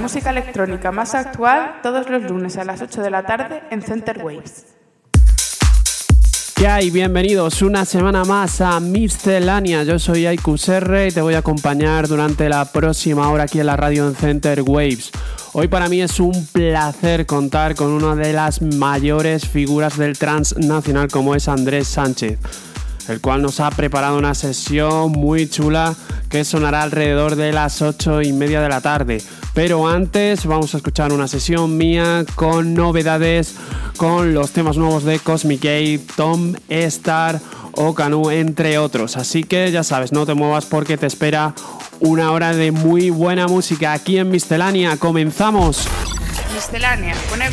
Música electrónica más actual todos los lunes a las 8 de la tarde en Center Waves. ¿Qué hay? Bienvenidos una semana más a Miscelánea. Yo soy Serre y te voy a acompañar durante la próxima hora aquí en la radio en Center Waves. Hoy para mí es un placer contar con una de las mayores figuras del trans nacional como es Andrés Sánchez el cual nos ha preparado una sesión muy chula que sonará alrededor de las 8 y media de la tarde. Pero antes vamos a escuchar una sesión mía con novedades, con los temas nuevos de Cosmic Gate, Tom Star o Canu, entre otros. Así que ya sabes, no te muevas porque te espera una hora de muy buena música aquí en Miscelánea. ¡Comenzamos! Miscelánea con el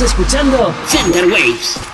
Escuchando Center Waves.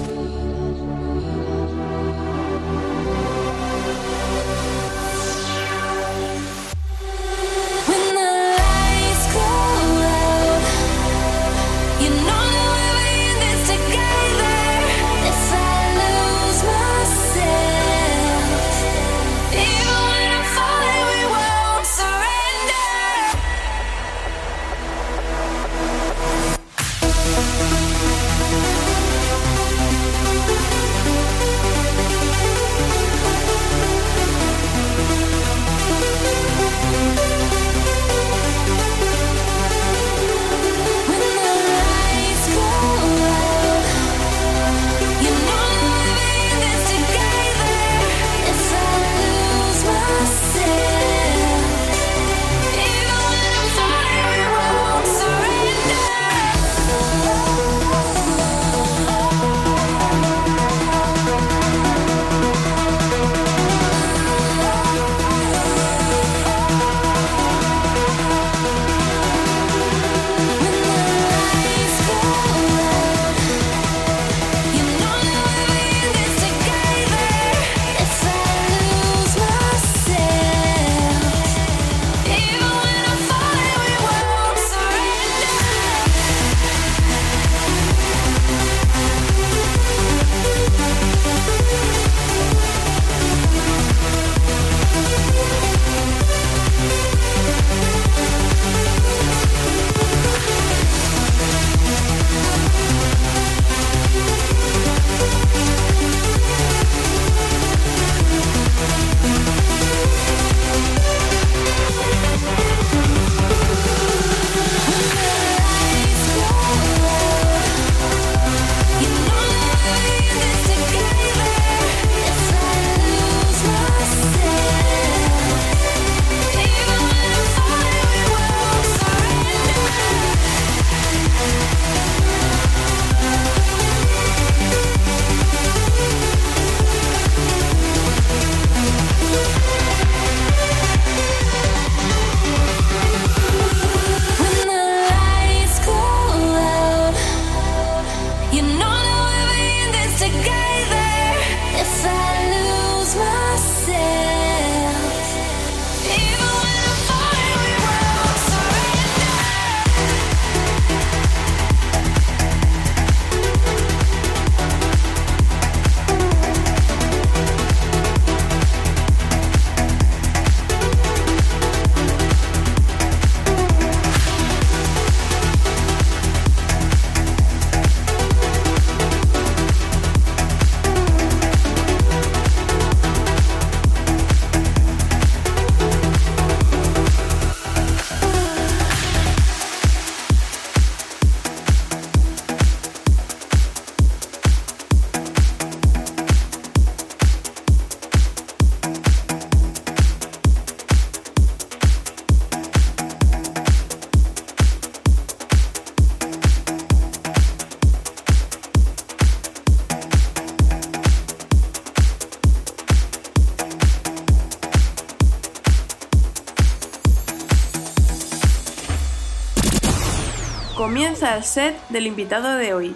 El set del invitado de hoy.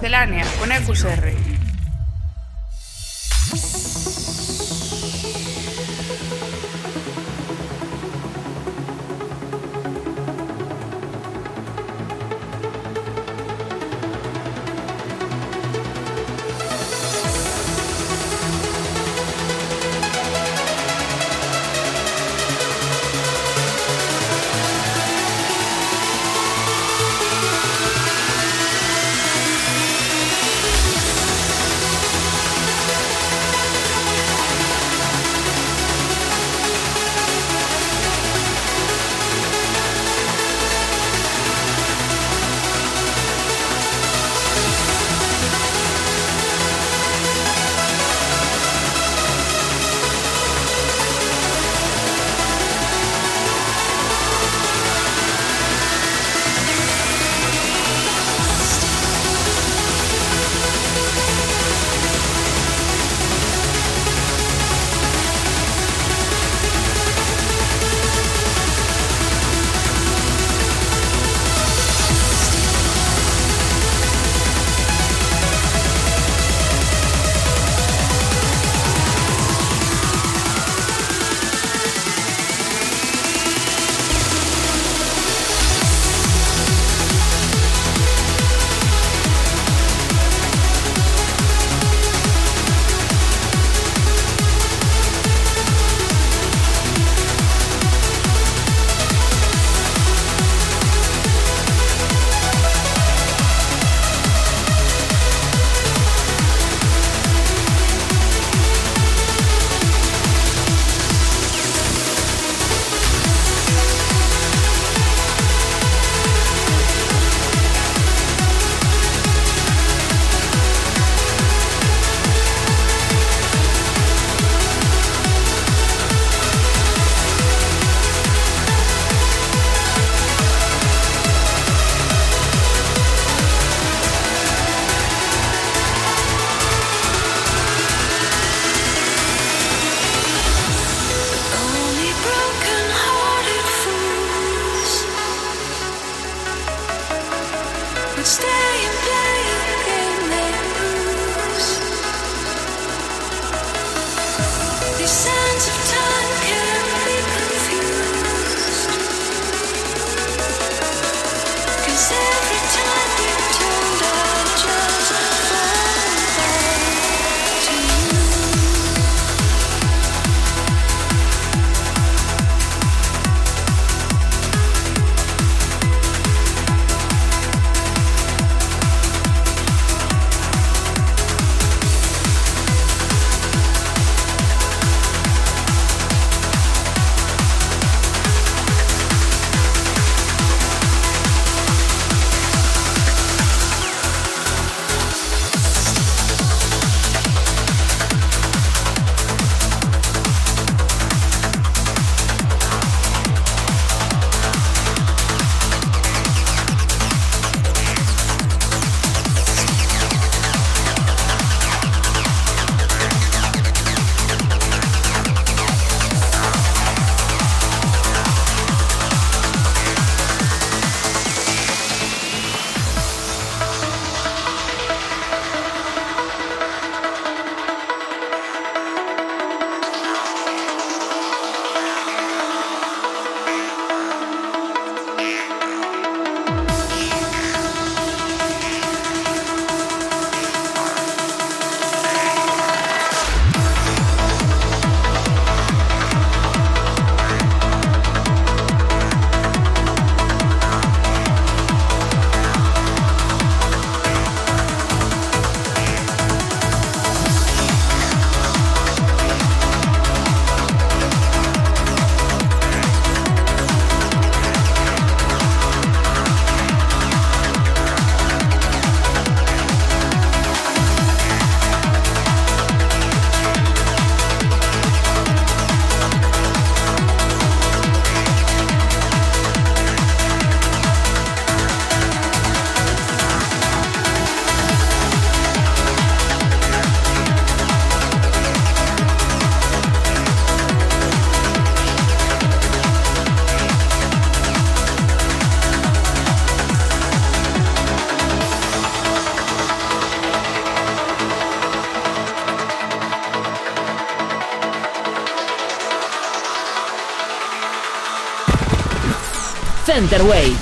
Miscelánea con EQSR. Center Waves.